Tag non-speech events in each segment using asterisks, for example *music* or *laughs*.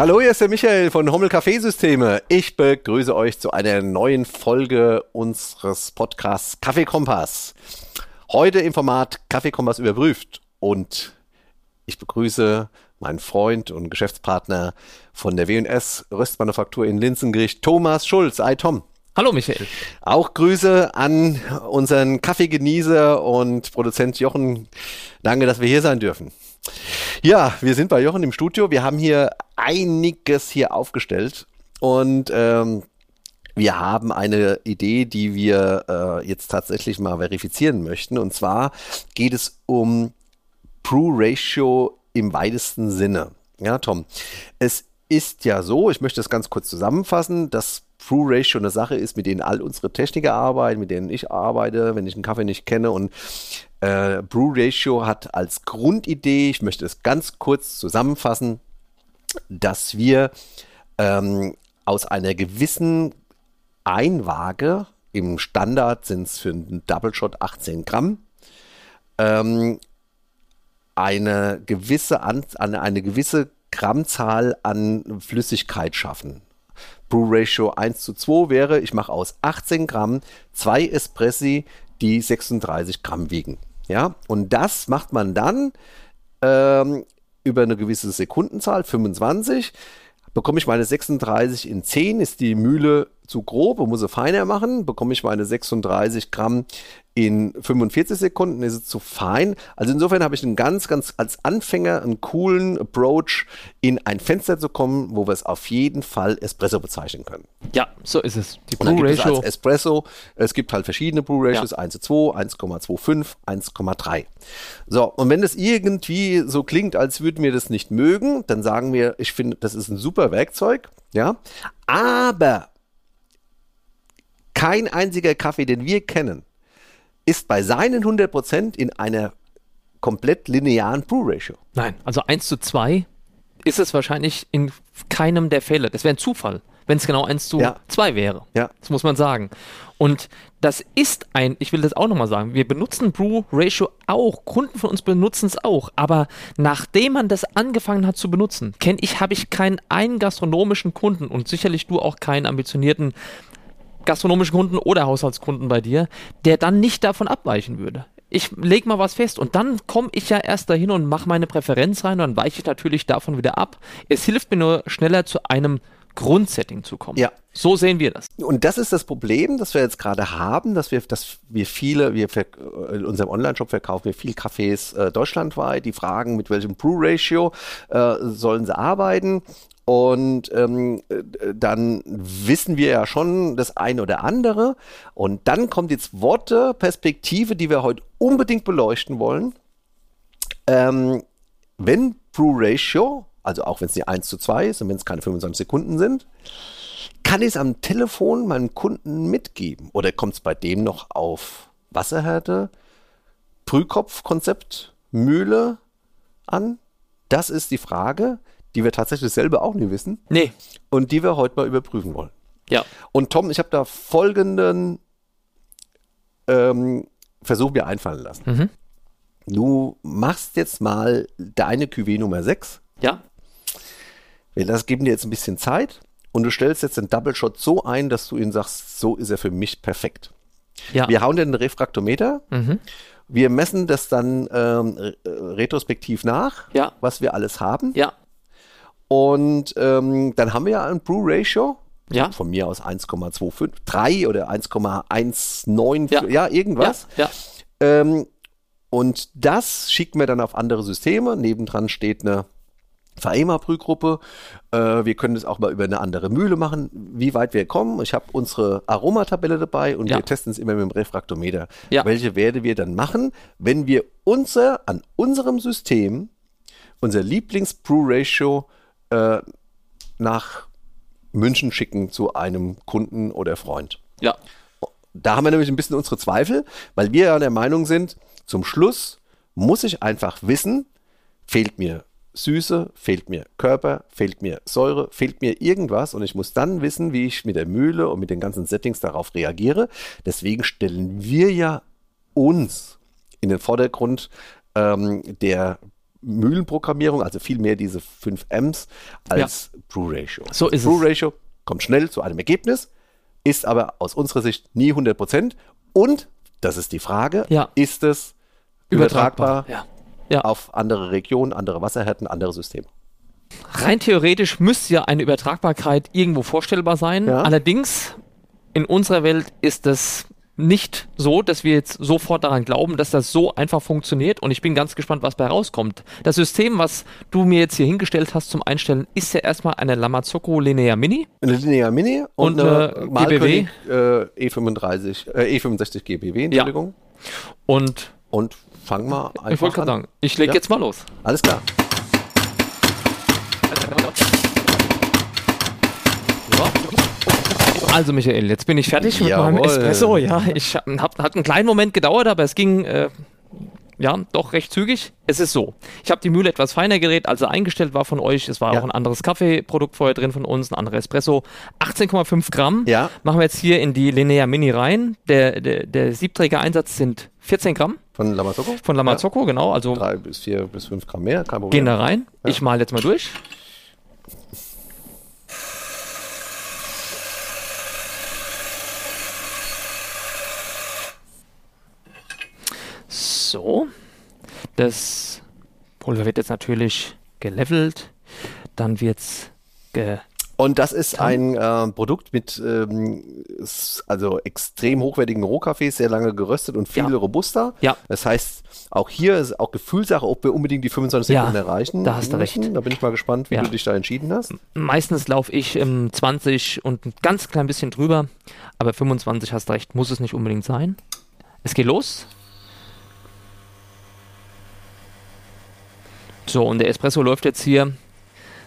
Hallo, hier ist der Michael von Hommel Kaffeesysteme. Ich begrüße euch zu einer neuen Folge unseres Podcasts Kaffeekompass. Heute im Format Kaffeekompass überprüft und ich begrüße meinen Freund und Geschäftspartner von der W&S Röstmanufaktur in Linzengericht, Thomas Schulz. Hi Tom. Hallo Michael. Auch Grüße an unseren Kaffeegenießer und Produzent Jochen. Danke, dass wir hier sein dürfen. Ja, wir sind bei Jochen im Studio. Wir haben hier einiges hier aufgestellt und ähm, wir haben eine Idee, die wir äh, jetzt tatsächlich mal verifizieren möchten. Und zwar geht es um Brew Ratio im weitesten Sinne. Ja, Tom, es ist ja so, ich möchte das ganz kurz zusammenfassen, dass Brew Ratio eine Sache ist, mit denen all unsere Techniker arbeiten, mit denen ich arbeite, wenn ich einen Kaffee nicht kenne. Und äh, Brew Ratio hat als Grundidee, ich möchte es ganz kurz zusammenfassen, dass wir ähm, aus einer gewissen Einwaage, im Standard sind es für einen Double Shot 18 Gramm, ähm, eine gewisse, an, eine gewisse Grammzahl an Flüssigkeit schaffen. Brew Ratio 1 zu 2 wäre, ich mache aus 18 Gramm zwei Espressi, die 36 Gramm wiegen. Ja, und das macht man dann ähm, über eine gewisse Sekundenzahl, 25. Bekomme ich meine 36 in 10, ist die Mühle zu grob und muss sie feiner machen. Bekomme ich meine 36 Gramm in 45 Sekunden, ist es zu fein. Also insofern habe ich einen ganz, ganz als Anfänger einen coolen Approach, in ein Fenster zu kommen, wo wir es auf jeden Fall Espresso bezeichnen können. Ja, so ist es. Die Brew Ratio. Es Espresso. Es gibt halt verschiedene Brew Ratios, ja. 1 zu 2, 1,25, 1,3. So, und wenn das irgendwie so klingt, als würden wir das nicht mögen, dann sagen wir, ich finde, das ist ein super Werkzeug, ja. Aber kein einziger Kaffee, den wir kennen, ist bei seinen 100% in einer komplett linearen Brew-Ratio. Nein, also 1 zu 2 ist es wahrscheinlich in keinem der Fälle. Das wäre ein Zufall, wenn es genau 1 zu ja. 2 wäre. Ja. Das muss man sagen. Und das ist ein, ich will das auch nochmal sagen, wir benutzen Brew Ratio auch, Kunden von uns benutzen es auch, aber nachdem man das angefangen hat zu benutzen, kenne ich, habe ich keinen einen gastronomischen Kunden und sicherlich du auch keinen ambitionierten gastronomischen Kunden oder Haushaltskunden bei dir, der dann nicht davon abweichen würde. Ich lege mal was fest und dann komme ich ja erst dahin und mache meine Präferenz rein und dann weiche ich natürlich davon wieder ab. Es hilft mir nur schneller zu einem Grundsetting zu kommen. Ja. So sehen wir das. Und das ist das Problem, das wir jetzt gerade haben, dass wir, dass wir viele, wir in unserem Online-Shop verkaufen wir viel Cafés äh, deutschlandweit, die fragen, mit welchem Brew-Ratio äh, sollen sie arbeiten. Und ähm, dann wissen wir ja schon das eine oder andere. Und dann kommt jetzt Worte, Perspektive, die wir heute unbedingt beleuchten wollen. Ähm, wenn Brew Ratio, also auch wenn es die 1 zu 2 ist und wenn es keine 25 Sekunden sind, kann ich es am Telefon meinem Kunden mitgeben? Oder kommt es bei dem noch auf Wasserhärte, Prühkopfkonzept, Mühle an? Das ist die Frage die wir tatsächlich selber auch nie wissen. Nee. Und die wir heute mal überprüfen wollen. Ja. Und Tom, ich habe da folgenden ähm, Versuch mir einfallen lassen. Mhm. Du machst jetzt mal deine QV Nummer 6. Ja. Wir das geben dir jetzt ein bisschen Zeit und du stellst jetzt den Double Shot so ein, dass du ihn sagst, so ist er für mich perfekt. Ja. Wir hauen dir den Refraktometer. Mhm. Wir messen das dann ähm, retrospektiv nach, ja. was wir alles haben. Ja. Und ähm, dann haben wir ja ein Brew Ratio. Ja. Von mir aus 1,25, 3 oder 1,19, ja. ja. irgendwas. Ja. ja. Ähm, und das schicken wir dann auf andere Systeme. Nebendran steht eine Faema-Brühgruppe. Äh, wir können das auch mal über eine andere Mühle machen, wie weit wir kommen. Ich habe unsere Aromatabelle dabei und ja. wir testen es immer mit dem Refraktometer. Ja. Welche Werte wir dann machen, wenn wir unser, an unserem System unser Lieblings-Brew-Ratio äh, nach München schicken zu einem Kunden oder Freund. Ja. Da haben wir nämlich ein bisschen unsere Zweifel, weil wir ja der Meinung sind, zum Schluss muss ich einfach wissen, fehlt mir Süße, fehlt mir Körper, fehlt mir Säure, fehlt mir irgendwas und ich muss dann wissen, wie ich mit der Mühle und mit den ganzen Settings darauf reagiere. Deswegen stellen wir ja uns in den Vordergrund ähm, der Mühlenprogrammierung, also viel mehr diese 5 Ms als ja. Brew Ratio. So ist Brew es. Ratio kommt schnell zu einem Ergebnis, ist aber aus unserer Sicht nie 100 Prozent. Und, das ist die Frage, ja. ist es übertragbar, übertragbar ja. auf andere Regionen, andere Wasserhärten, andere Systeme? Rein theoretisch müsste ja eine Übertragbarkeit irgendwo vorstellbar sein. Allerdings in unserer Welt ist das nicht so, dass wir jetzt sofort daran glauben, dass das so einfach funktioniert und ich bin ganz gespannt, was bei rauskommt. Das System, was du mir jetzt hier hingestellt hast zum Einstellen, ist ja erstmal eine Lamazocco Linear Mini. Eine Linear Mini und, und eine GBW. Äh, E35, äh, E65 GBW, Entschuldigung. Ja. Und, und fang mal einfach Ich wollte gerade sagen, ich lege ja. jetzt mal los. Alles klar. Also Michael, jetzt bin ich fertig mit Jawohl. meinem Espresso. Ja, ich hab, hat einen kleinen Moment gedauert, aber es ging äh, ja doch recht zügig. Es ist so, ich habe die Mühle etwas feiner gedreht, als er eingestellt war von euch. Es war ja. auch ein anderes Kaffeeprodukt vorher drin von uns, ein anderer Espresso. 18,5 Gramm. Ja. Machen wir jetzt hier in die Linear Mini rein. Der, der, der Siebträger-Einsatz sind 14 Gramm. Von Lamazocco? Von Lamazocco, ja. genau. Also drei bis vier bis fünf Gramm mehr, kein Problem. Gehen da rein. Ich mal jetzt mal durch. So, das Pulver wird jetzt natürlich gelevelt, dann wird es ge und das ist ein äh, Produkt mit ähm, also extrem hochwertigen Rohkaffees, sehr lange geröstet und viel ja. robuster. Ja. Das heißt, auch hier ist auch Gefühlssache, ob wir unbedingt die 25 Sekunden ja, erreichen. Da hast du recht. Da bin ich mal gespannt, wie ja. du dich da entschieden hast. Meistens laufe ich im 20 und ein ganz klein bisschen drüber, aber 25 hast du recht, muss es nicht unbedingt sein. Es geht los. So, und der Espresso läuft jetzt hier,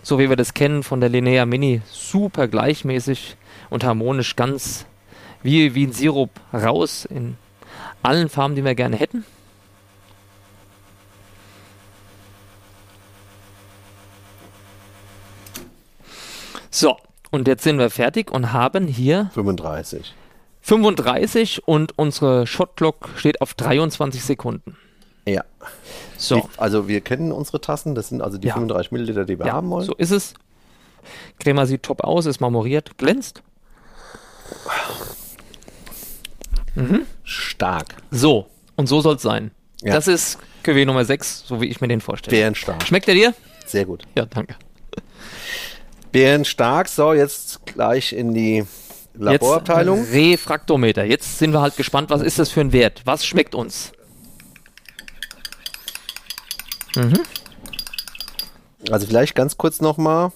so wie wir das kennen von der Linnea Mini, super gleichmäßig und harmonisch, ganz wie, wie ein Sirup raus in allen Farben, die wir gerne hätten. So, und jetzt sind wir fertig und haben hier 35. 35 und unsere Shot Clock steht auf 23 Sekunden. Ja. So. Die, also wir kennen unsere Tassen, das sind also die ja. 35 Milliliter, die wir ja, haben wollen. So ist es. Crema sieht top aus, ist marmoriert, glänzt. Mhm. Stark. So, und so soll es sein. Ja. Das ist QW Nummer 6, so wie ich mir den vorstelle. Bärenstark. Schmeckt er dir? Sehr gut. Ja, danke. Bärenstark, so, jetzt gleich in die Laborabteilung. Jetzt Refraktometer. Jetzt sind wir halt gespannt, was ist das für ein Wert? Was schmeckt uns? Mhm. Also vielleicht ganz kurz nochmal,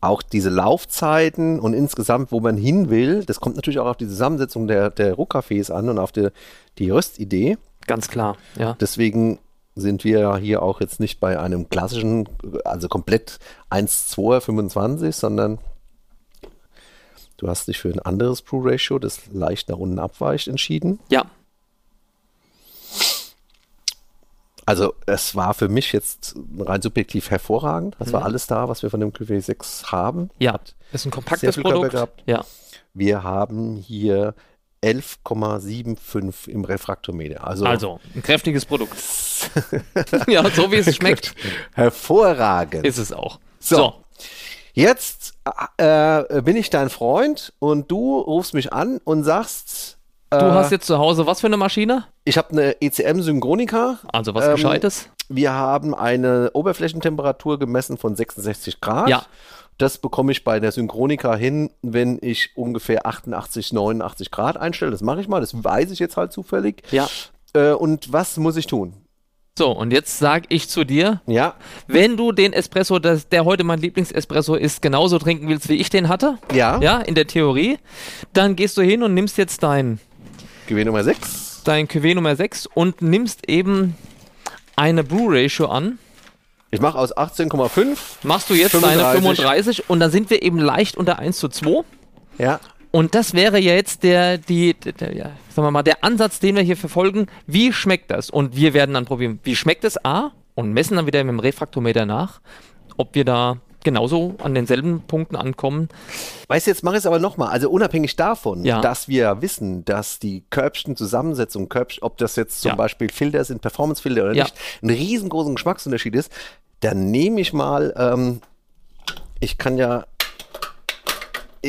auch diese Laufzeiten und insgesamt, wo man hin will, das kommt natürlich auch auf die Zusammensetzung der, der Rohcafés an und auf die, die Röstidee. Ganz klar, ja. Deswegen sind wir ja hier auch jetzt nicht bei einem klassischen, also komplett 1, 2, 25, sondern du hast dich für ein anderes Brew-Ratio, das leicht nach unten abweicht, entschieden. Ja, Also es war für mich jetzt rein subjektiv hervorragend. Das mhm. war alles da, was wir von dem QV6 haben. Ja, Hat ist ein kompaktes Produkt. Gehabt. Ja. Wir haben hier 11,75 im Refraktometer. Also, also ein kräftiges Produkt. *laughs* ja, so wie es schmeckt. Hervorragend. Ist es auch. So. so. Jetzt äh, bin ich dein Freund und du rufst mich an und sagst, Du äh, hast jetzt zu Hause was für eine Maschine? Ich habe eine ECM Synchronica. Also was ähm, Gescheites? Wir haben eine Oberflächentemperatur gemessen von 66 Grad. Ja. Das bekomme ich bei der Synchronica hin, wenn ich ungefähr 88, 89 Grad einstelle. Das mache ich mal, das weiß ich jetzt halt zufällig. Ja. Äh, und was muss ich tun? So, und jetzt sage ich zu dir, ja. wenn du den Espresso, das, der heute mein Lieblingsespresso ist, genauso trinken willst, wie ich den hatte, ja. ja, in der Theorie, dann gehst du hin und nimmst jetzt dein QW Nummer 6. Dein QW Nummer 6 und nimmst eben eine Brew Ratio an. Ich mache aus 18,5. Machst du jetzt 35. deine 35 und dann sind wir eben leicht unter 1 zu 2. Ja. Und das wäre ja jetzt der, die, der, ja, sagen wir mal, der Ansatz, den wir hier verfolgen. Wie schmeckt das? Und wir werden dann probieren, wie schmeckt es A? Und messen dann wieder mit dem Refraktometer nach, ob wir da genauso an denselben Punkten ankommen. Weißt du, jetzt mache ich es aber nochmal. Also unabhängig davon, ja. dass wir wissen, dass die Körbchen Zusammensetzung, Körbchen, ob das jetzt zum ja. Beispiel Filter sind, Performance-Filter oder ja. nicht, ein riesengroßen Geschmacksunterschied ist, dann nehme ich mal, ähm, ich kann ja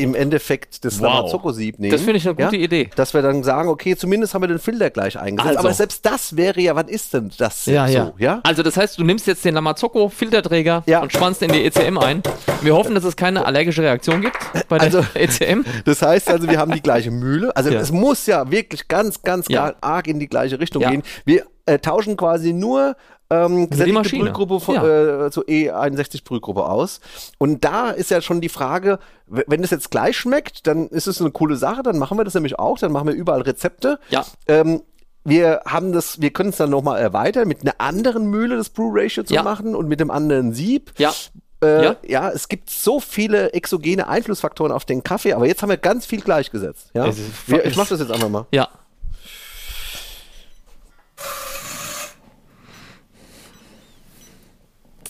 im Endeffekt das wow. Lamazoko-Sieb nehmen. Das finde ich eine gute ja? Idee. Dass wir dann sagen, okay, zumindest haben wir den Filter gleich eingesetzt. Also. Aber selbst das wäre ja, was ist denn das ja, so? Ja. ja. Also das heißt, du nimmst jetzt den Lamazoko-Filterträger ja. und spannst in die ECM ein. Wir hoffen, dass es keine allergische Reaktion gibt bei der also, *laughs* ECM. Das heißt also, wir haben die gleiche Mühle. Also es muss ja wirklich ganz, ganz arg in die gleiche Richtung gehen. Wir äh, tauschen quasi nur ähm, gesättigte Brühgruppe von, ja. äh, zur E61 Brühgruppe aus. Und da ist ja schon die Frage, wenn es jetzt gleich schmeckt, dann ist es eine coole Sache, dann machen wir das nämlich auch, dann machen wir überall Rezepte. Ja. Ähm, wir haben das, wir können es dann nochmal erweitern, mit einer anderen Mühle das Brew Ratio zu ja. machen und mit dem anderen Sieb. Ja. Äh, ja. ja. es gibt so viele exogene Einflussfaktoren auf den Kaffee, aber jetzt haben wir ganz viel gleichgesetzt. Ja? Wir, ich mach das jetzt einfach mal. Ja.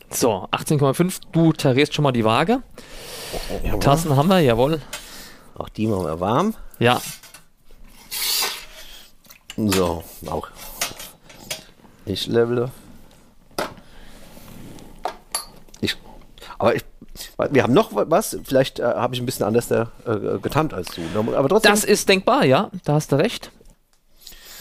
So, 18,5. Du tarierst schon mal die Waage. Jawohl. Tassen haben wir, jawohl. Auch die machen wir warm. Ja. So, auch. Ich levele. Ich, aber ich, wir haben noch was. Vielleicht äh, habe ich ein bisschen anders äh, getannt als du. Aber trotzdem. Das ist denkbar, ja. Da hast du recht.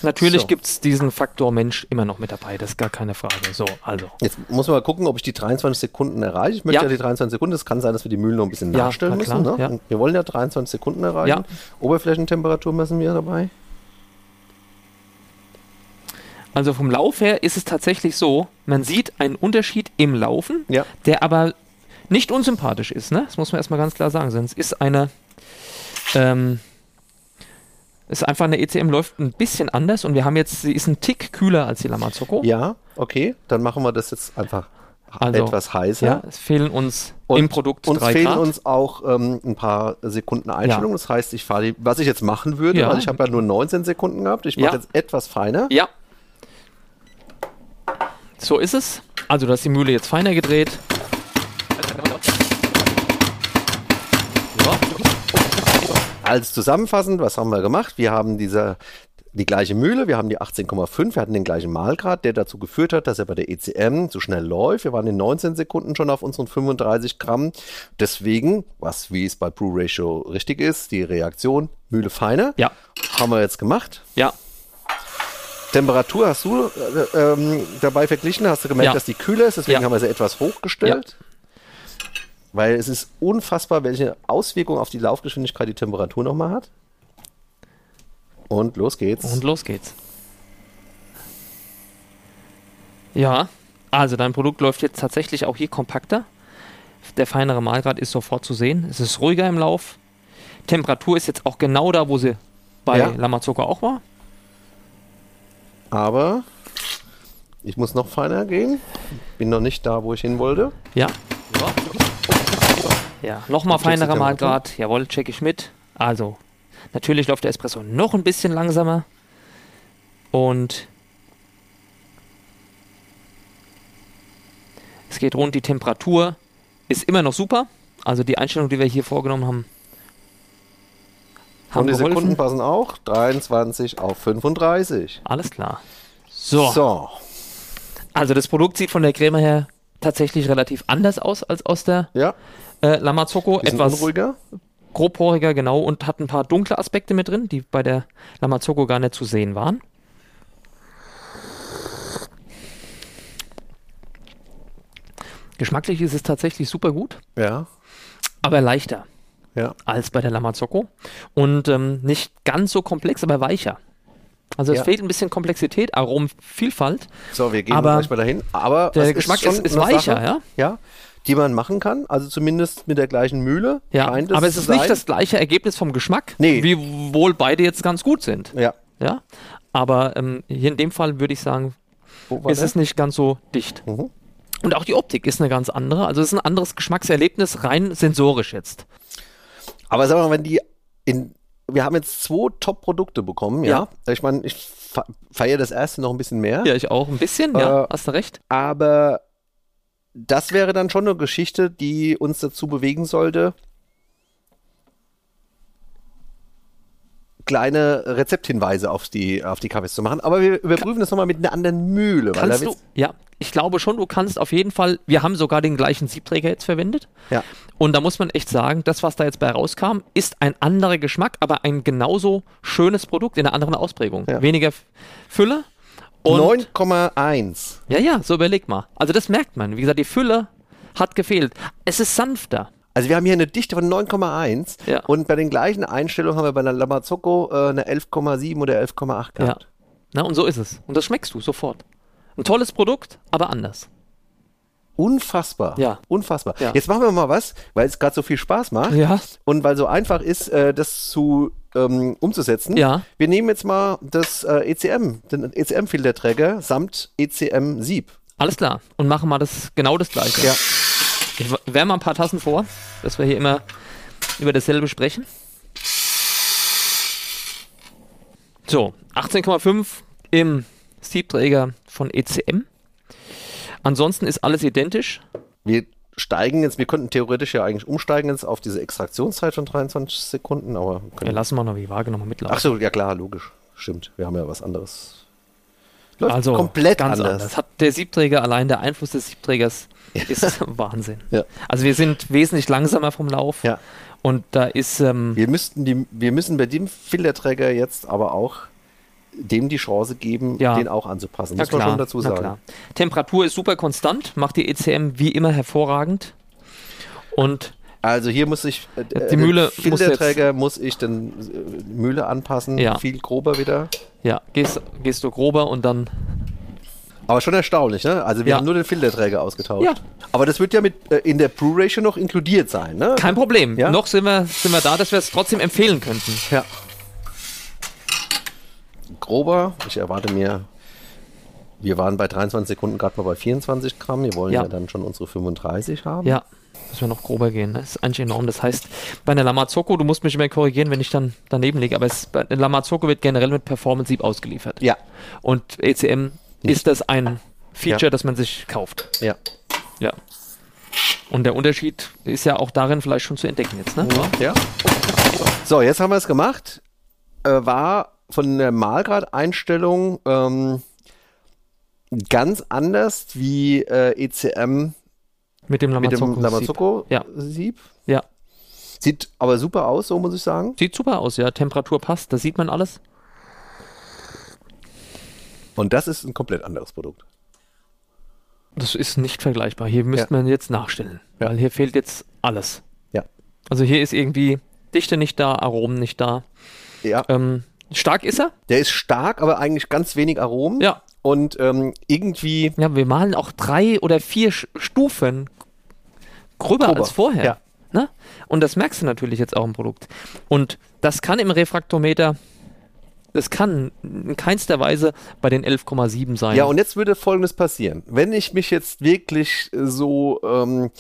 Natürlich so. gibt es diesen Faktor Mensch immer noch mit dabei, das ist gar keine Frage. So, also. Jetzt muss man mal gucken, ob ich die 23 Sekunden erreiche. Ich möchte ja, ja die 23 Sekunden, es kann sein, dass wir die Mühlen noch ein bisschen ja, nachstellen müssen. Ne? Ja. Wir wollen ja 23 Sekunden erreichen. Oberflächentemperatur messen wir dabei. Also vom Lauf her ist es tatsächlich so, man sieht einen Unterschied im Laufen, der aber nicht unsympathisch ist. Ne? Das muss man erstmal ganz klar sagen. Sonst ist eine ähm, ist einfach eine ECM läuft ein bisschen anders und wir haben jetzt, sie ist ein Tick kühler als die Lamazocco. Ja, okay, dann machen wir das jetzt einfach also, etwas heißer. Ja, es fehlen uns und, im Produkt uns fehlen Grad. uns auch ähm, ein paar Sekunden Einstellung. Ja. Das heißt, ich fahre, was ich jetzt machen würde, ja. weil ich habe ja nur 19 Sekunden gehabt. Ich mache ja. jetzt etwas feiner. Ja. So ist es. Also, dass die Mühle jetzt feiner gedreht. Als zusammenfassend, was haben wir gemacht? Wir haben diese, die gleiche Mühle, wir haben die 18,5, wir hatten den gleichen Mahlgrad, der dazu geführt hat, dass er bei der ECM so schnell läuft. Wir waren in 19 Sekunden schon auf unseren 35 Gramm. Deswegen, was wie es bei Brew Ratio richtig ist, die Reaktion Mühle feiner. Ja. Haben wir jetzt gemacht. Ja. Temperatur hast du äh, ähm, dabei verglichen, hast du gemerkt, ja. dass die kühler ist, deswegen ja. haben wir sie etwas hochgestellt. Ja. Weil es ist unfassbar, welche Auswirkungen auf die Laufgeschwindigkeit die Temperatur nochmal hat. Und los geht's. Und los geht's. Ja, also dein Produkt läuft jetzt tatsächlich auch hier kompakter. Der feinere Mahlgrad ist sofort zu sehen. Es ist ruhiger im Lauf. Temperatur ist jetzt auch genau da, wo sie bei ja. Lamazzoka auch war. Aber ich muss noch feiner gehen. Bin noch nicht da, wo ich hin wollte. Ja. ja. Ja, nochmal feinerer Malgrad. Jawohl, check ich mit. Also, natürlich läuft der Espresso noch ein bisschen langsamer. Und es geht rund. Die Temperatur ist immer noch super. Also die Einstellung, die wir hier vorgenommen haben, haben Und die geholfen. Sekunden passen auch. 23 auf 35. Alles klar. So. so. Also das Produkt sieht von der Creme her tatsächlich relativ anders aus als aus der ja. Äh, Lamazoko etwas unruhiger. grobporiger, genau, und hat ein paar dunkle Aspekte mit drin, die bei der Lamazoko gar nicht zu sehen waren. Geschmacklich ist es tatsächlich super gut. Ja. Aber leichter. Ja. Als bei der Lamazoko. Und ähm, nicht ganz so komplex, aber weicher. Also es ja. fehlt ein bisschen Komplexität, Aromenvielfalt. So, wir gehen aber gleich mal dahin. Aber der Geschmack ist, ist, ist weicher, Sache, ja? Ja die man machen kann. Also zumindest mit der gleichen Mühle. Ja, aber es ist sein. nicht das gleiche Ergebnis vom Geschmack, nee. wie wohl beide jetzt ganz gut sind. Ja. Ja. Aber ähm, hier in dem Fall würde ich sagen, ist der? es nicht ganz so dicht. Mhm. Und auch die Optik ist eine ganz andere. Also es ist ein anderes Geschmackserlebnis, rein sensorisch jetzt. Aber sag mal, wenn die in. Wir haben jetzt zwei Top-Produkte bekommen, ja. ja. Ich meine, ich feiere das erste noch ein bisschen mehr. Ja, ich auch ein bisschen, ja, äh, hast du recht. Aber das wäre dann schon eine Geschichte, die uns dazu bewegen sollte, kleine Rezepthinweise auf die, auf die Kaffees zu machen. Aber wir überprüfen das nochmal mit einer anderen Mühle. Kannst du, ja, ich glaube schon, du kannst auf jeden Fall, wir haben sogar den gleichen Siebträger jetzt verwendet. Ja. Und da muss man echt sagen, das, was da jetzt bei rauskam, ist ein anderer Geschmack, aber ein genauso schönes Produkt in einer anderen Ausprägung. Ja. Weniger Fülle. 9,1. Ja, ja, so überleg mal. Also das merkt man. Wie gesagt, die Fülle hat gefehlt. Es ist sanfter. Also wir haben hier eine Dichte von 9,1 ja. und bei den gleichen Einstellungen haben wir bei der Lamazocco äh, eine 11,7 oder 11,8 gehabt. Ja. Na, und so ist es. Und das schmeckst du sofort. Ein tolles Produkt, aber anders. Unfassbar. Ja. Unfassbar. Ja. Jetzt machen wir mal was, weil es gerade so viel Spaß macht ja. und weil so einfach ist, äh, das zu ähm, umzusetzen. Ja. Wir nehmen jetzt mal das äh, ECM, den ECM-Filterträger samt ECM-Sieb. Alles klar. Und machen mal das genau das gleiche. Ja. Ich wärme mal ein paar Tassen vor, dass wir hier immer über dasselbe sprechen. So, 18,5 im Siebträger von ECM. Ansonsten ist alles identisch. Wir steigen jetzt, wir könnten theoretisch ja eigentlich umsteigen jetzt auf diese Extraktionszeit von 23 Sekunden, aber. Ja, lassen wir noch die Waage nochmal mitlaufen. Ach so, ja klar, logisch. Stimmt. Wir haben ja was anderes. Läuft also komplett ganz anders. anders. Hat der Siebträger allein der Einfluss des Siebträgers ist *laughs* Wahnsinn. Ja. Also wir sind wesentlich langsamer vom Lauf. Ja. Und da ist. Ähm, wir müssten die, wir müssen bei dem Filterträger jetzt aber auch dem die Chance geben, ja. den auch anzupassen. Ja, muss man schon dazu sagen. Temperatur ist super konstant, macht die ECM wie immer hervorragend. Und also hier muss ich äh, die Mühle Filterträger muss, muss ich dann äh, Mühle anpassen, ja. viel grober wieder. Ja, gehst, gehst du grober und dann aber schon erstaunlich, ne? Also wir ja. haben nur den Filterträger ausgetauscht. Ja. Aber das wird ja mit äh, in der Pro-Ratio noch inkludiert sein, ne? Kein Problem. Ja? Noch sind wir, sind wir da, dass wir es trotzdem empfehlen könnten. Ja. Grober, ich erwarte mir, wir waren bei 23 Sekunden gerade mal bei 24 Gramm. Wir wollen ja, ja dann schon unsere 35 haben. Ja, müssen wir noch grober gehen. Ne? Das ist eigentlich enorm. Das heißt, bei einer Lamazocco, du musst mich immer korrigieren, wenn ich dann daneben liege, aber es, bei einer Lamazocco wird generell mit Performance-Sieb ausgeliefert. Ja. Und ECM ist das ein Feature, ja. das man sich kauft. Ja. Ja. Und der Unterschied ist ja auch darin vielleicht schon zu entdecken jetzt, ne? Ja. So, jetzt haben wir es gemacht. Äh, war von der Malgrad-Einstellung ähm, ganz anders wie äh, ECM mit dem Lamazocco-Sieb. Ja. ja. Sieht aber super aus, so muss ich sagen. Sieht super aus, ja. Temperatur passt, da sieht man alles. Und das ist ein komplett anderes Produkt. Das ist nicht vergleichbar. Hier müsste ja. man jetzt nachstellen, ja. weil hier fehlt jetzt alles. Ja. Also hier ist irgendwie Dichte nicht da, Aromen nicht da. Ja. Ähm, stark ist er? Der ist stark, aber eigentlich ganz wenig Aromen. Ja. Und ähm, irgendwie. Ja, wir malen auch drei oder vier Stufen gröber als vorher. Ja. Ne? Und das merkst du natürlich jetzt auch im Produkt. Und das kann im Refraktometer es kann in keinster Weise bei den 11,7 sein. Ja, und jetzt würde Folgendes passieren. Wenn ich mich jetzt wirklich so ähm,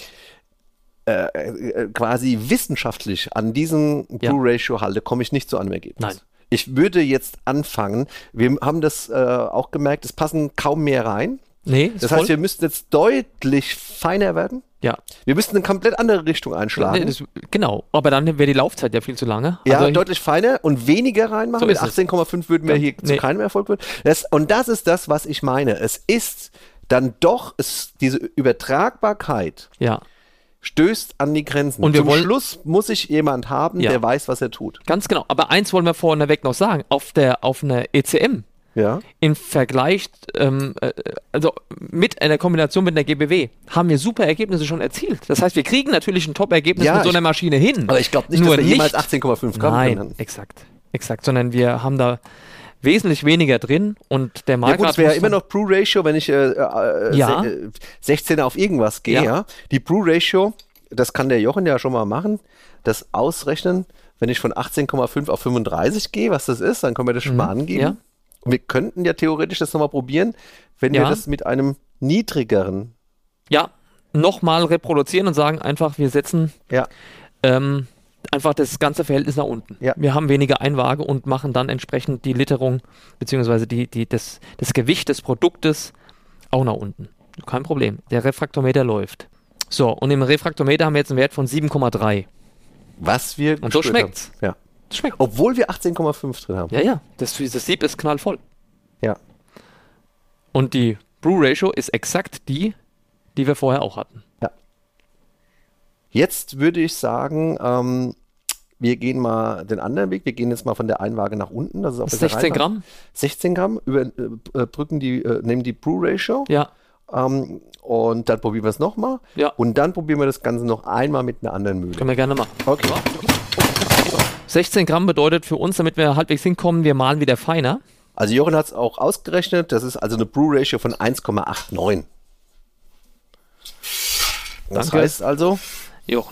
äh, äh, quasi wissenschaftlich an diesem ja. Blue-Ratio halte, komme ich nicht zu einem Ergebnis. Nein. Ich würde jetzt anfangen, wir haben das äh, auch gemerkt, es passen kaum mehr rein. Nee, das heißt, voll. wir müssten jetzt deutlich feiner werden. Ja. Wir müssten eine komplett andere Richtung einschlagen. Nee, das, genau, aber dann wäre die Laufzeit ja viel zu lange. Ja, also deutlich feiner und weniger reinmachen. So Mit 18,5 würden wir ja, hier nee. zu keinem Erfolg führen. Und das ist das, was ich meine. Es ist dann doch es, diese Übertragbarkeit. Ja stößt an die Grenzen. Und Zum wollen, Schluss muss ich jemand haben, ja. der weiß, was er tut. Ganz genau. Aber eins wollen wir vorneweg noch sagen. Auf der, auf einer ECM ja. im Vergleich, ähm, äh, also mit einer Kombination mit einer GBW, haben wir super Ergebnisse schon erzielt. Das heißt, wir kriegen natürlich ein Top-Ergebnis ja, mit so einer Maschine hin. Aber ich glaube nicht, Nur dass wir jemals 18,5 Gramm Nein, können. exakt. Exakt, sondern wir haben da wesentlich weniger drin und der Markt. Ja, es wäre immer noch Pro Ratio, wenn ich äh, äh, ja. 16 auf irgendwas gehe. Ja. Die Pro Ratio, das kann der Jochen ja schon mal machen, das ausrechnen. Wenn ich von 18,5 auf 35 gehe, was das ist, dann können wir das schon mhm. mal angeben. Ja wir könnten ja theoretisch das nochmal probieren, wenn ja. wir das mit einem niedrigeren. Ja, nochmal reproduzieren und sagen einfach, wir setzen ja. ähm, einfach das ganze Verhältnis nach unten. Ja. Wir haben weniger Einwaage und machen dann entsprechend die Literung beziehungsweise die, die, das, das Gewicht des Produktes auch nach unten. Kein Problem. Der Refraktometer läuft. So, und im Refraktometer haben wir jetzt einen Wert von 7,3. Was wir Und so schmeckt's. Haben. Ja. Das schmeckt. Obwohl wir 18,5 drin haben. Ja, ja. Das, das Sieb ist knallvoll. Ja. Und die Brew Ratio ist exakt die, die wir vorher auch hatten. Jetzt würde ich sagen, ähm, wir gehen mal den anderen Weg. Wir gehen jetzt mal von der Einwaage nach unten. Das ist auch 16 Gramm. 16 Gramm. Überbrücken äh, die, äh, nehmen die Brew Ratio. Ja. Ähm, und dann probieren wir es nochmal. Ja. Und dann probieren wir das Ganze noch einmal mit einer anderen Mühle. Können wir gerne machen. Okay. 16 Gramm bedeutet für uns, damit wir halbwegs hinkommen, wir malen wieder feiner. Also Jochen hat es auch ausgerechnet, das ist also eine Brew-Ratio von 1,89. Das heißt also... Jo.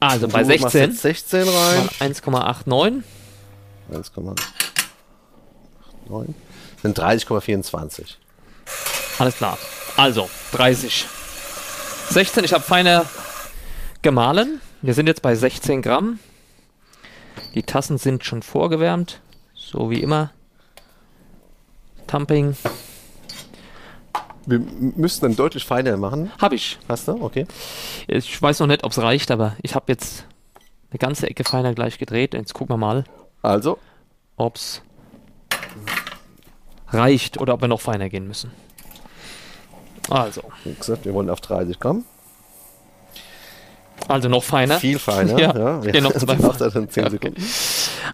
Also bei 16, 16 rein. 1,89. 1,89 sind 30,24. Alles klar. Also 30. 16, ich habe feiner gemahlen. Wir sind jetzt bei 16 Gramm. Die Tassen sind schon vorgewärmt. So wie immer. Tumping. Wir müssten dann deutlich feiner machen. Habe ich. Hast du? Okay. Ich weiß noch nicht, ob es reicht, aber ich habe jetzt eine ganze Ecke feiner gleich gedreht. Jetzt gucken wir mal, Also, ob es reicht oder ob wir noch feiner gehen müssen. Also, wie gesagt, wir wollen auf 30 Gramm. also noch feiner. Viel feiner. *laughs* Ja, ja. geh noch zwei macht das in 10 Ja. Sekunden.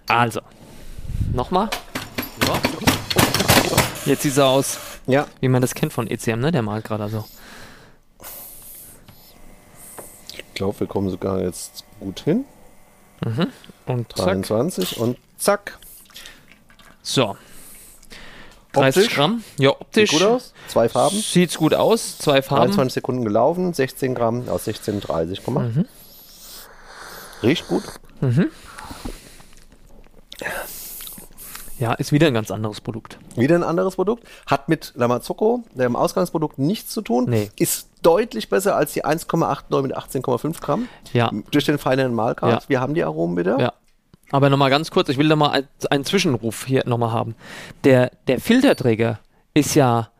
Also, nochmal. Jetzt sieht es aus, Ja. wie man das kennt von ECM, ne? Der malt gerade so. Ich glaube, wir kommen sogar jetzt gut hin. Und zack. 23 und zack. So. 30 Optisch? Gramm. Ja, optisch. Sieht gut aus. Zwei Farben. Sieht's gut aus. Zwei Farben. 23 Sekunden gelaufen. 16 Gramm aus 16,30 gemacht. Mhm. Riecht gut. Ja, ist wieder ein ganz anderes Produkt. Wieder ein anderes Produkt. Hat mit Lamazocco, dem Ausgangsprodukt, nichts zu tun. Nee. Ist deutlich besser als die 1,89 mit 18,5 Gramm. Ja. Durch den feineren Malgrad. Ja. Wir haben die Aromen wieder. Ja. Aber nochmal ganz kurz, ich will nochmal ein, einen Zwischenruf hier nochmal haben. Der, der Filterträger ist ja,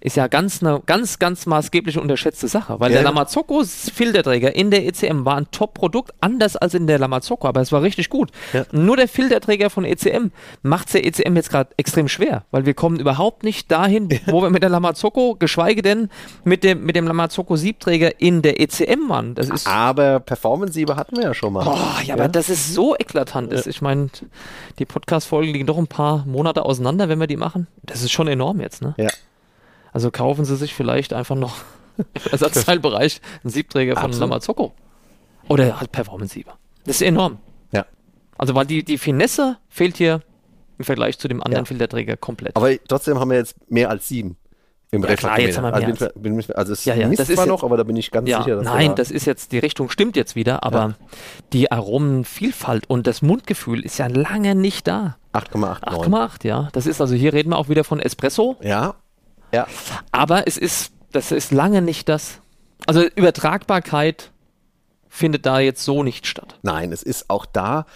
ist ja ganz, eine ganz, ganz maßgeblich unterschätzte Sache, weil Ja, der ja. Lamazocco Filterträger in der ECM war ein Top-Produkt, anders als in der Lamazocco, aber es war richtig gut. Ja. Nur der Filterträger von ECM macht der ECM jetzt gerade extrem schwer, weil wir kommen überhaupt nicht dahin, wo wir mit der Lamazocco, geschweige denn mit dem, mit dem Lamazocco Siebträger in der ECM waren. Das ist Aber Performance-Siebe hatten wir ja schon mal. Oh, ja, aber das ist so eklatant. Ist. Ich meine, die Podcast-Folgen liegen doch ein paar Monate auseinander, wenn wir die machen. Das ist schon enorm jetzt, ne? Ja. Also kaufen Sie sich vielleicht einfach noch im Ersatzteilbereich einen Siebträger von Absolut. Oder halt Performance-Sieber. Das ist enorm. Ja. Also, weil die, die Finesse fehlt hier im Vergleich zu dem anderen Ja. Filterträger komplett. Aber trotzdem haben wir jetzt mehr als sieben. Im Ja, klar, jetzt haben wir also, mehr bin, bin, bin, also es Ja, ja, das ist zwar jetzt- noch, aber da bin ich ganz ja, sicher, dass nein, da das ist jetzt, die Richtung stimmt jetzt wieder, aber die Aromenvielfalt und das Mundgefühl ist ja lange nicht da. 8,89. 8,8, ja. Das ist also, hier reden wir auch wieder von Espresso, Ja. Ja. aber es ist, das ist lange nicht das. Also Übertragbarkeit findet da jetzt so nicht statt. Nein, es ist auch da,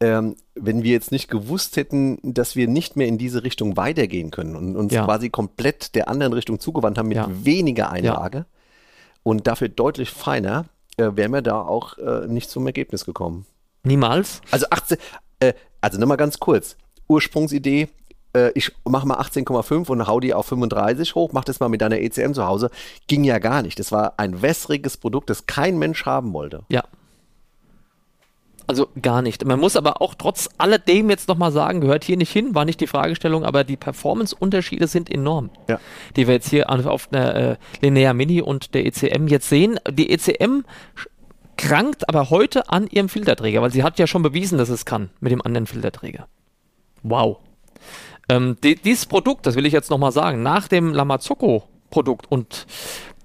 ähm, wenn wir jetzt nicht gewusst hätten, dass wir nicht mehr in diese Richtung weitergehen können und uns Ja. quasi komplett der anderen Richtung zugewandt haben mit Ja. weniger Einlage und dafür deutlich feiner, äh, wären wir da auch äh, nicht zum Ergebnis gekommen. Niemals. Also 18, äh, also nochmal ganz kurz. Ursprungsidee, äh, ich mache mal 18,5 und hau die auf 35 hoch, mach das mal mit deiner ECM zu Hause. Ging ja gar nicht. Das war ein wässriges Produkt, das kein Mensch haben wollte. Ja. Also gar nicht. Man muss aber auch trotz alledem jetzt nochmal sagen, gehört hier nicht hin, war nicht die Fragestellung, aber die Performance-Unterschiede sind enorm. Ja. Die wir jetzt hier auf, auf der äh, Linear Mini und der ECM jetzt sehen. Die ECM krankt aber heute an ihrem Filterträger, weil sie hat ja schon bewiesen, dass es kann mit dem anderen Filterträger. Wow. Ähm, die, dieses Produkt, das will ich jetzt nochmal sagen, nach dem Lamazocco-Produkt und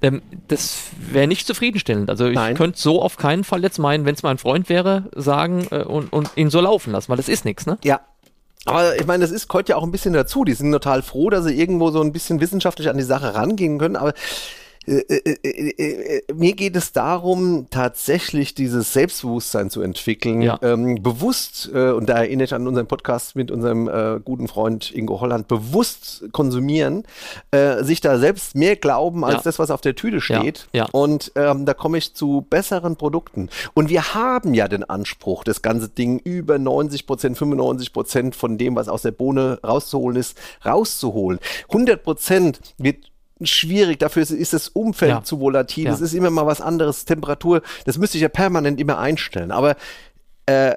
ähm, das wäre nicht zufriedenstellend. Also ich könnte so auf keinen Fall jetzt meinen, wenn es mein Freund wäre, sagen äh, und, und ihn so laufen lassen, weil das ist nichts, ne? Ja. Aber ich meine, das ist heute ja auch ein bisschen dazu. Die sind total froh, dass sie irgendwo so ein bisschen wissenschaftlich an die Sache rangehen können. Aber mir geht es darum, tatsächlich dieses Selbstbewusstsein zu entwickeln, ja. ähm, bewusst, äh, und da erinnere ich an unseren Podcast mit unserem äh, guten Freund Ingo Holland, bewusst konsumieren, äh, sich da selbst mehr glauben als ja. das, was auf der Tüte steht. Ja. Und ähm, da komme ich zu besseren Produkten. Und wir haben ja den Anspruch, das ganze Ding über 90 Prozent, 95 Prozent von dem, was aus der Bohne rauszuholen ist, rauszuholen. 100 Prozent wird schwierig. Dafür ist, ist das Umfeld ja. zu volatil. Es ja. ist immer mal was anderes. Temperatur, das müsste ich ja permanent immer einstellen. Aber äh,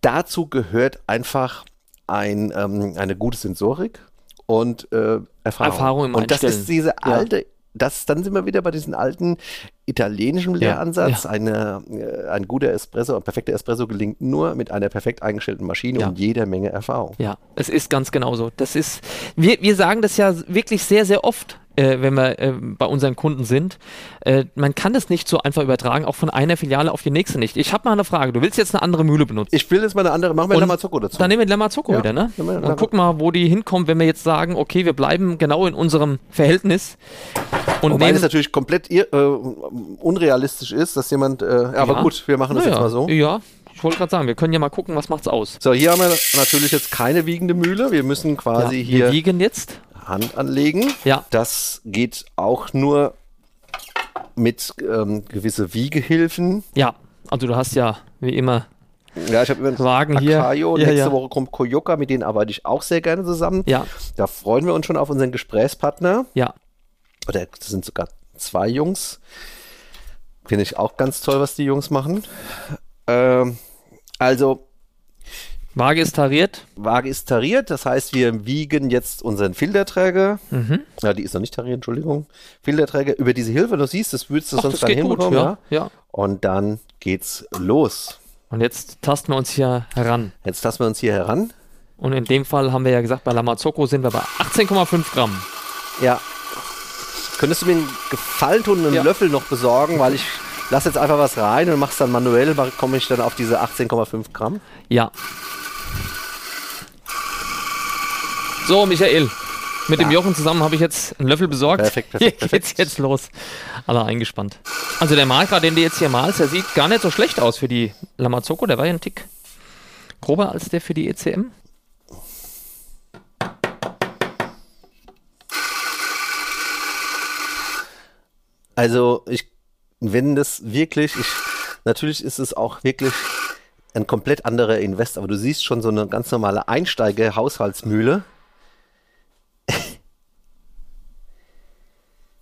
dazu gehört einfach ein, ähm, eine gute Sensorik und äh, Erfahrung. Erfahrung im Und das ist diese alte, ja. das, dann sind wir wieder bei diesem alten italienischen Lehransatz. Ja, ja. Eine, äh, ein guter Espresso, ein perfekter Espresso gelingt nur mit einer perfekt eingestellten Maschine ja. und jeder Menge Erfahrung. Ja, es ist ganz genauso. Das ist, wir, wir sagen das ja wirklich sehr, sehr oft äh, wenn wir äh, bei unseren Kunden sind. Äh, man kann das nicht so einfach übertragen, auch von einer Filiale auf die nächste nicht. Ich habe mal eine Frage. Du willst jetzt eine andere Mühle benutzen. Ich will jetzt mal eine andere. Machen wir Lamazocco dazu. Dann nehmen wir Lamazocco ja. wieder, ne? Und guck mal, wo die hinkommen, wenn wir jetzt sagen, okay, wir bleiben genau in unserem Verhältnis. Und Wobei es natürlich komplett äh, unrealistisch ist, dass jemand. Äh, aber ja. gut, wir machen das jetzt mal so. Ja, ich wollte gerade sagen, wir können ja mal gucken, was macht's aus. So, hier haben wir natürlich jetzt keine wiegende Mühle. Wir müssen quasi ja, hier. Wir wiegen jetzt. Hand anlegen. Ja. Das geht auch nur mit ähm, gewisse Wiegehilfen. Ja, also du hast ja wie immer ja, ich habe übrigens Wagen Akayo, hier. Nächste ja. Woche kommt Koyoka, mit denen arbeite ich auch sehr gerne zusammen. Ja. Da freuen wir uns schon auf unseren Gesprächspartner. Ja. Oder das sind sogar zwei Jungs. Finde ich auch ganz toll, was die Jungs machen. Ähm, also Waage ist tariert. Waage ist tariert, das heißt, wir wiegen jetzt unseren Filterträger. Mhm. Ja, die ist noch nicht tariert, Entschuldigung. Filterträger über diese Hilfe, du siehst, das würdest du Ach, sonst gar hinbekommen. Ja, ja. Und dann geht's los. Und jetzt tasten wir uns hier heran. Jetzt tasten wir uns hier heran. Und in dem Fall haben wir ja gesagt, bei Lamazocco sind wir bei 18,5 Gramm. Ja. Könntest du mir einen Gefallen tun, einen ja. Löffel noch besorgen, weil ich lasse jetzt einfach was rein und mach's dann manuell, komme ich dann auf diese 18,5 Gramm? Ja. So, Michael. Mit ja. dem Jochen zusammen habe ich jetzt einen Löffel besorgt. Perfekt, perfekt, *laughs* perfekt. Hier geht's jetzt los. Alle eingespannt. Also der Marker, den du jetzt hier malst, der sieht gar nicht so schlecht aus für die Lamazoko. Der war ja ein Tick grober als der für die ECM. Also ich, wenn das wirklich, ich, natürlich ist es auch wirklich ein komplett anderer Invest, aber du siehst schon so eine ganz normale Einsteiger-Haushaltsmühle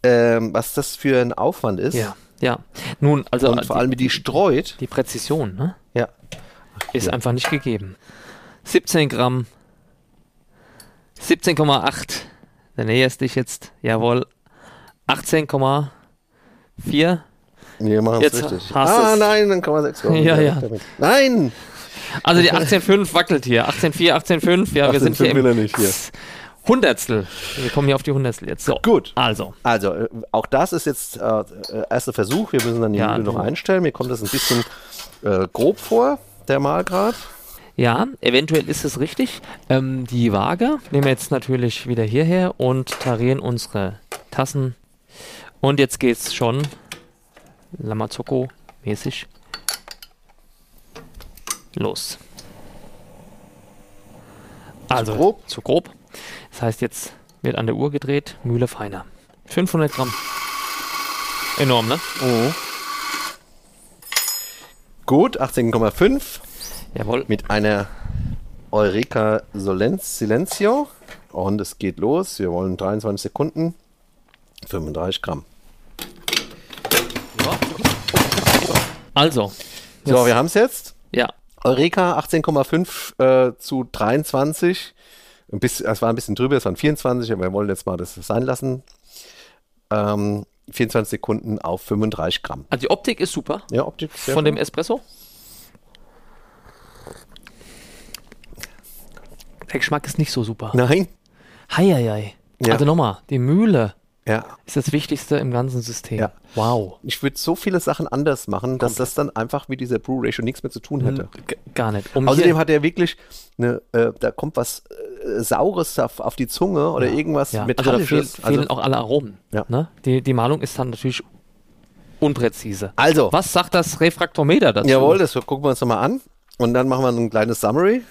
ähm, was das für ein Aufwand ist. Ja, ja. Nun, also. Und vor allem, wie die streut. Die Präzision, ne? Ja. Ist ja. einfach nicht gegeben. 17 Gramm. 17,8. Da näherst dich jetzt. Jawohl. 18,4. Wir machen es richtig. Ah, es. nein, dann kann man 6 Ja, ja. Nein! Also die 18,5 wackelt hier. 18,4, 18,5. Ja, 18, wir sind hier. Will er nicht hier. Hundertstel. Wir kommen hier auf die Hundertstel jetzt. So, gut. Also. Also, äh, auch das ist jetzt äh, erster Versuch. Wir müssen dann die ja, noch einstellen. Mir kommt das ein bisschen äh, grob vor, der Malgrad. Ja, eventuell ist es richtig. Ähm, die Waage nehmen wir jetzt natürlich wieder hierher und tarieren unsere Tassen. Und jetzt geht's schon Lamazocco-mäßig los. Also, zu grob. Zu grob. Das heißt, jetzt wird an der Uhr gedreht, Mühle feiner. 500 Gramm. Enorm, ne? Oh. Gut, 18,5. Jawohl. Mit einer Eureka Solenz Silencio. Und es geht los. Wir wollen 23 Sekunden. 35 Gramm. Also. So, wir haben es jetzt. Ja. Eureka 18,5 äh, zu 23 ein bisschen, es war ein bisschen drüber, es waren 24, aber wir wollen jetzt mal das sein lassen. Ähm, 24 Sekunden auf 35 Gramm. Also die Optik ist super. Ja, Optik ist Von dem Espresso. Der Geschmack ist nicht so super. Nein. Heieiei. Ja. Also nochmal, die Mühle ja. ist das Wichtigste im ganzen System. Ja. Wow. Ich würde so viele Sachen anders machen, dass das dann einfach mit dieser Brew Ratio nichts mehr zu tun hätte. G gar nicht. Um Außerdem hat er wirklich eine, äh, da kommt was äh, Saures auf, auf, die Zunge oder irgendwas ja. Metallisches. Also da fehlen, fehlen auch alle Aromen. Ne? Die, die Malung ist dann natürlich unpräzise. Also. Was sagt das Refraktometer dazu? Jawohl, das gucken wir uns nochmal an. Und dann machen wir ein kleines Summary.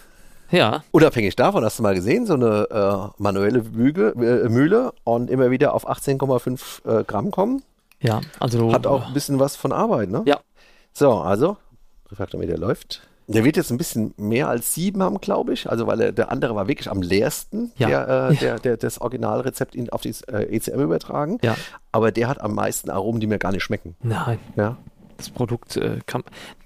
Ja. Unabhängig davon, hast du mal gesehen, so eine äh, manuelle Büge, äh, Mühle und immer wieder auf 18,5 äh, Gramm kommen. Ja, also. Hat auch ein bisschen was von Arbeit, ne? Ja. So, also, Refraktometer läuft. Der wird jetzt ein bisschen mehr als sieben haben, glaube ich. Also, weil er, der andere war wirklich am leersten, ja. der, äh, der, der, das Originalrezept in, auf die äh, ECM übertragen. Ja. Aber der hat am meisten Aromen, die mir gar nicht schmecken. Nein. Ja. Das Produkt äh, kann.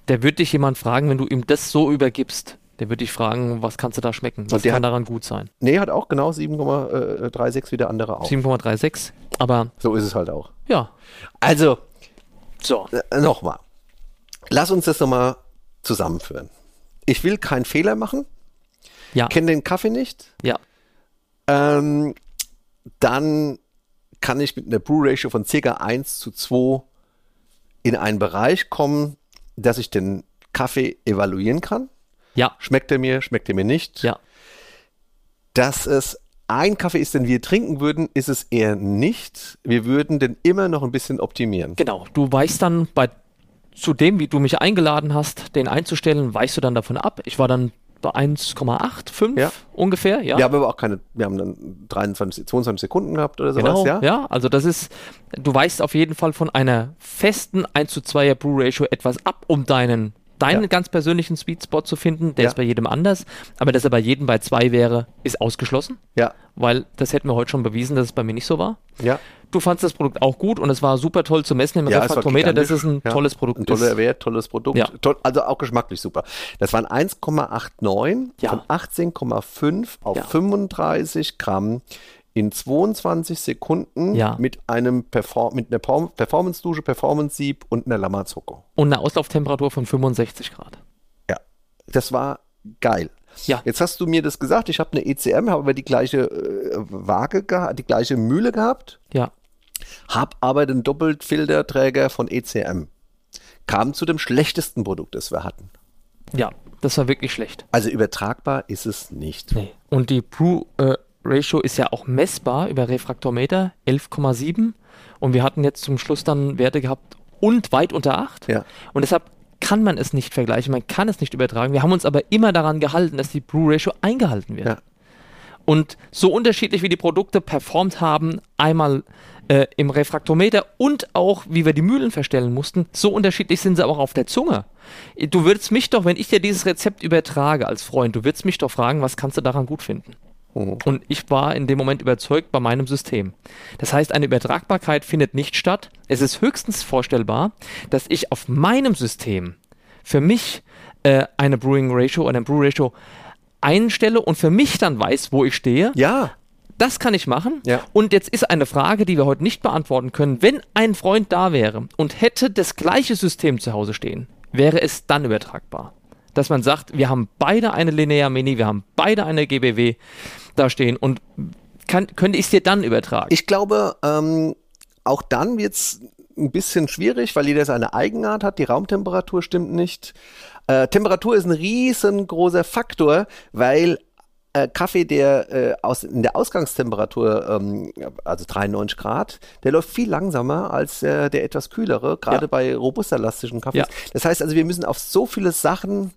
Der wird dich jemand fragen, wenn du ihm das so übergibst. Der würde dich fragen, was kannst du da schmecken? Was kann hat, daran gut sein? Nee, hat auch genau 7,36 wie der andere auch. 7,36, aber. So ist es halt auch. Ja. Also, so, äh, nochmal. Lass uns das nochmal zusammenführen. Ich will keinen Fehler machen. Ja. Kenne den Kaffee nicht. Ja. Ähm, dann kann ich mit einer Brew Ratio von ca. 1 zu 2 in einen Bereich kommen, dass ich den Kaffee evaluieren kann. Ja. Schmeckt er mir, schmeckt er mir nicht? Ja. Dass es ein Kaffee ist, den wir trinken würden, ist es eher nicht. Wir würden den immer noch ein bisschen optimieren. Genau. Du weichst dann bei zu dem, wie du mich eingeladen hast, den einzustellen, weichst du dann davon ab. Ich war dann bei 1,85 ja. ungefähr. Ja. Wir haben aber auch keine, wir haben dann 23, 22 Sekunden gehabt oder sowas, genau, ja? Ja, also das ist, du weichst auf jeden Fall von einer festen 1 zu 2er Brew Ratio etwas ab, um deinen deinen ja. ganz persönlichen Sweet Spot zu finden. Der ja. ist bei jedem anders. Aber dass er bei jedem bei zwei wäre, ist ausgeschlossen. Ja. Weil das hätten wir heute schon bewiesen, dass es bei mir nicht so war. Ja. Du fandest das Produkt auch gut und es war super toll zu messen im ja, Refraktometer, dass es ein ja. tolles Produkt ein toller ist. Wert, tolles Produkt. Ja. Toll, also auch geschmacklich super. Das waren 1,89 ja. von 18,5 auf 35 Gramm in 22 Sekunden ja. mit einem Perform mit einer Performance-Dusche, Performance-Sieb und einer Lamazoko. Und eine Auslauftemperatur von 65 Grad. Ja, das war geil. Ja. Jetzt hast du mir das gesagt, ich habe eine ECM, habe aber die gleiche äh, Waage gehabt, die gleiche Mühle gehabt. Ja. Hab aber den Doppelfilterträger von ECM. Kam zu dem schlechtesten Produkt, das wir hatten. Ja, das war wirklich schlecht. Also übertragbar ist es nicht. Nee. Und die Brew äh, Ratio ist ja auch messbar über Refraktometer, 11,7. Und wir hatten jetzt zum Schluss dann Werte gehabt und weit unter 8. Ja. Und deshalb kann man es nicht vergleichen, man kann es nicht übertragen. Wir haben uns aber immer daran gehalten, dass die Brew Ratio eingehalten wird. Ja. Und so unterschiedlich wie die Produkte performt haben, einmal äh, im Refraktometer und auch wie wir die Mühlen verstellen mussten, so unterschiedlich sind sie auch auf der Zunge. Du würdest mich doch, wenn ich dir dieses Rezept übertrage als Freund, du würdest mich doch fragen, was kannst du daran gut finden? Mhm. Und ich war in dem Moment überzeugt bei meinem System. Das heißt, eine Übertragbarkeit findet nicht statt. Es ist höchstens vorstellbar, dass ich auf meinem System für mich äh, eine Brewing Ratio oder ein Brew Ratio einstelle und für mich dann weiß, wo ich stehe. Ja. Das kann ich machen. Ja. Und jetzt ist eine Frage, die wir heute nicht beantworten können. Wenn ein Freund da wäre und hätte das gleiche System zu Hause stehen, wäre es dann übertragbar? Dass man sagt, wir haben beide eine Linear Mini, wir haben beide eine GBW da stehen und kann, könnte ich es dir dann übertragen? Ich glaube, ähm, auch dann wird es ein bisschen schwierig, weil jeder seine Eigenart hat. Die Raumtemperatur stimmt nicht. Äh, Temperatur ist ein riesengroßer Faktor, weil äh, Kaffee, der äh, aus, in der Ausgangstemperatur, ähm, also 93 Grad, der läuft viel langsamer als äh, der etwas kühlere, gerade ja. bei robusterlastischen Kaffees. Ja. Das heißt also, wir müssen auf so viele Sachen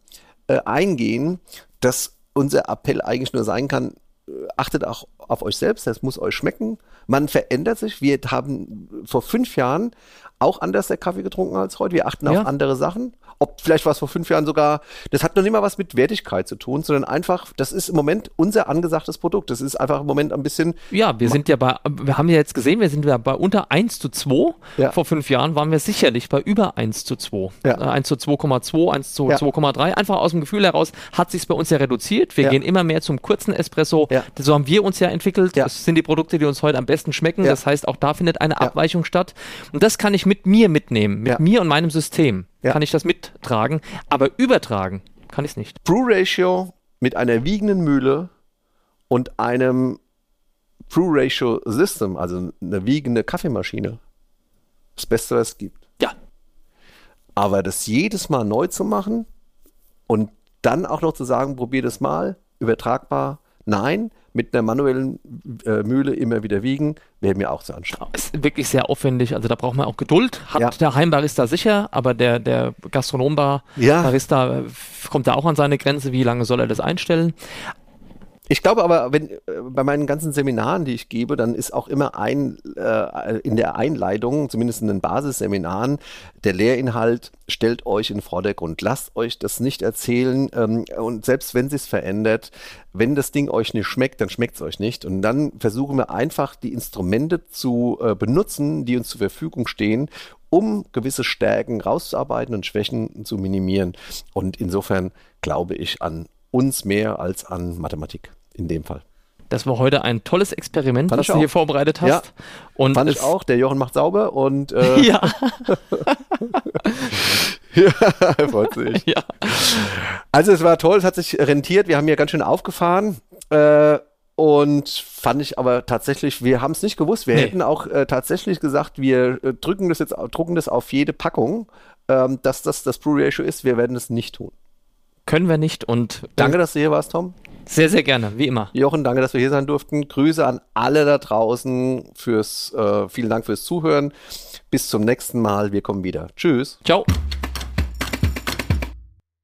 äh, eingehen, dass unser Appell eigentlich nur sein kann, äh, achtet auch auf euch selbst, das muss euch schmecken. Man verändert sich. Wir haben vor fünf Jahren auch anders der Kaffee getrunken als heute. Wir achten ja. auf andere Sachen ob vielleicht was vor fünf Jahren sogar, das hat noch nicht mal was mit Wertigkeit zu tun, sondern einfach, das ist im Moment unser angesagtes Produkt. Das ist einfach im Moment ein bisschen. Ja, wir sind ja bei, wir haben ja jetzt gesehen, wir sind ja bei unter 1 zu 2. Ja. Vor fünf Jahren waren wir sicherlich bei über 1 zu 2. Ja. 1 äh, zu 2,2, 1 zu ja. 2,3. Einfach aus dem Gefühl heraus hat sich bei uns ja reduziert. Wir gehen immer mehr zum kurzen Espresso. So haben wir uns ja entwickelt. Das sind die Produkte, die uns heute am besten schmecken. Das heißt, auch da findet eine Abweichung statt. Und das kann ich mit mir mitnehmen, mit mir und meinem System ja. kann ich das mittragen, aber übertragen kann ich es nicht. Brew Ratio mit einer wiegenden Mühle und einem True Ratio System, also eine wiegende Kaffeemaschine, das Beste, was es gibt. Ja. Aber das jedes Mal neu zu machen und dann auch noch zu sagen, probier das mal, übertragbar, nein, mit einer manuellen äh, Mühle immer wieder wiegen, wäre mir auch zu anstrengend. Ist wirklich sehr aufwendig, also da braucht man auch Geduld. Hat ja. der Heimbarista sicher, aber der, der Gastronombarista ja. kommt da auch an seine Grenze, wie lange soll er das einstellen. Ich glaube aber, wenn äh, bei meinen ganzen Seminaren, die ich gebe, dann ist auch immer ein äh, in der Einleitung, zumindest in den Basisseminaren, der Lehrinhalt stellt euch in den Vordergrund. Lasst euch das nicht erzählen ähm, und selbst wenn es verändert, wenn das Ding euch nicht schmeckt, dann schmeckt es euch nicht. Und dann versuchen wir einfach die Instrumente zu äh, benutzen, die uns zur Verfügung stehen, um gewisse Stärken rauszuarbeiten und Schwächen zu minimieren. Und insofern glaube ich an uns mehr als an Mathematik in dem Fall. Das war heute ein tolles Experiment, Fand was du hier vorbereitet hast. Ja, und Fand ich auch. Der Jochen macht sauber und äh, *laughs* ja. ja, *laughs* freut sich. *laughs* Ja. Also es war toll, es hat sich rentiert. Wir haben hier ganz schön aufgefahren. Äh, und fand ich aber tatsächlich, wir haben es nicht gewusst. Wir nee. hätten auch äh, tatsächlich gesagt, wir äh, drücken das jetzt, drucken das auf jede Packung, ähm, dass das das Brew Ratio ist. Wir werden es nicht tun. Können wir nicht und. Danke, dass du hier warst, Tom. Sehr, sehr gerne, wie immer. Jochen, danke, dass wir hier sein durften. Grüße an alle da draußen fürs, äh, vielen Dank fürs Zuhören. Bis zum nächsten Mal. Wir kommen wieder. Tschüss. Ciao.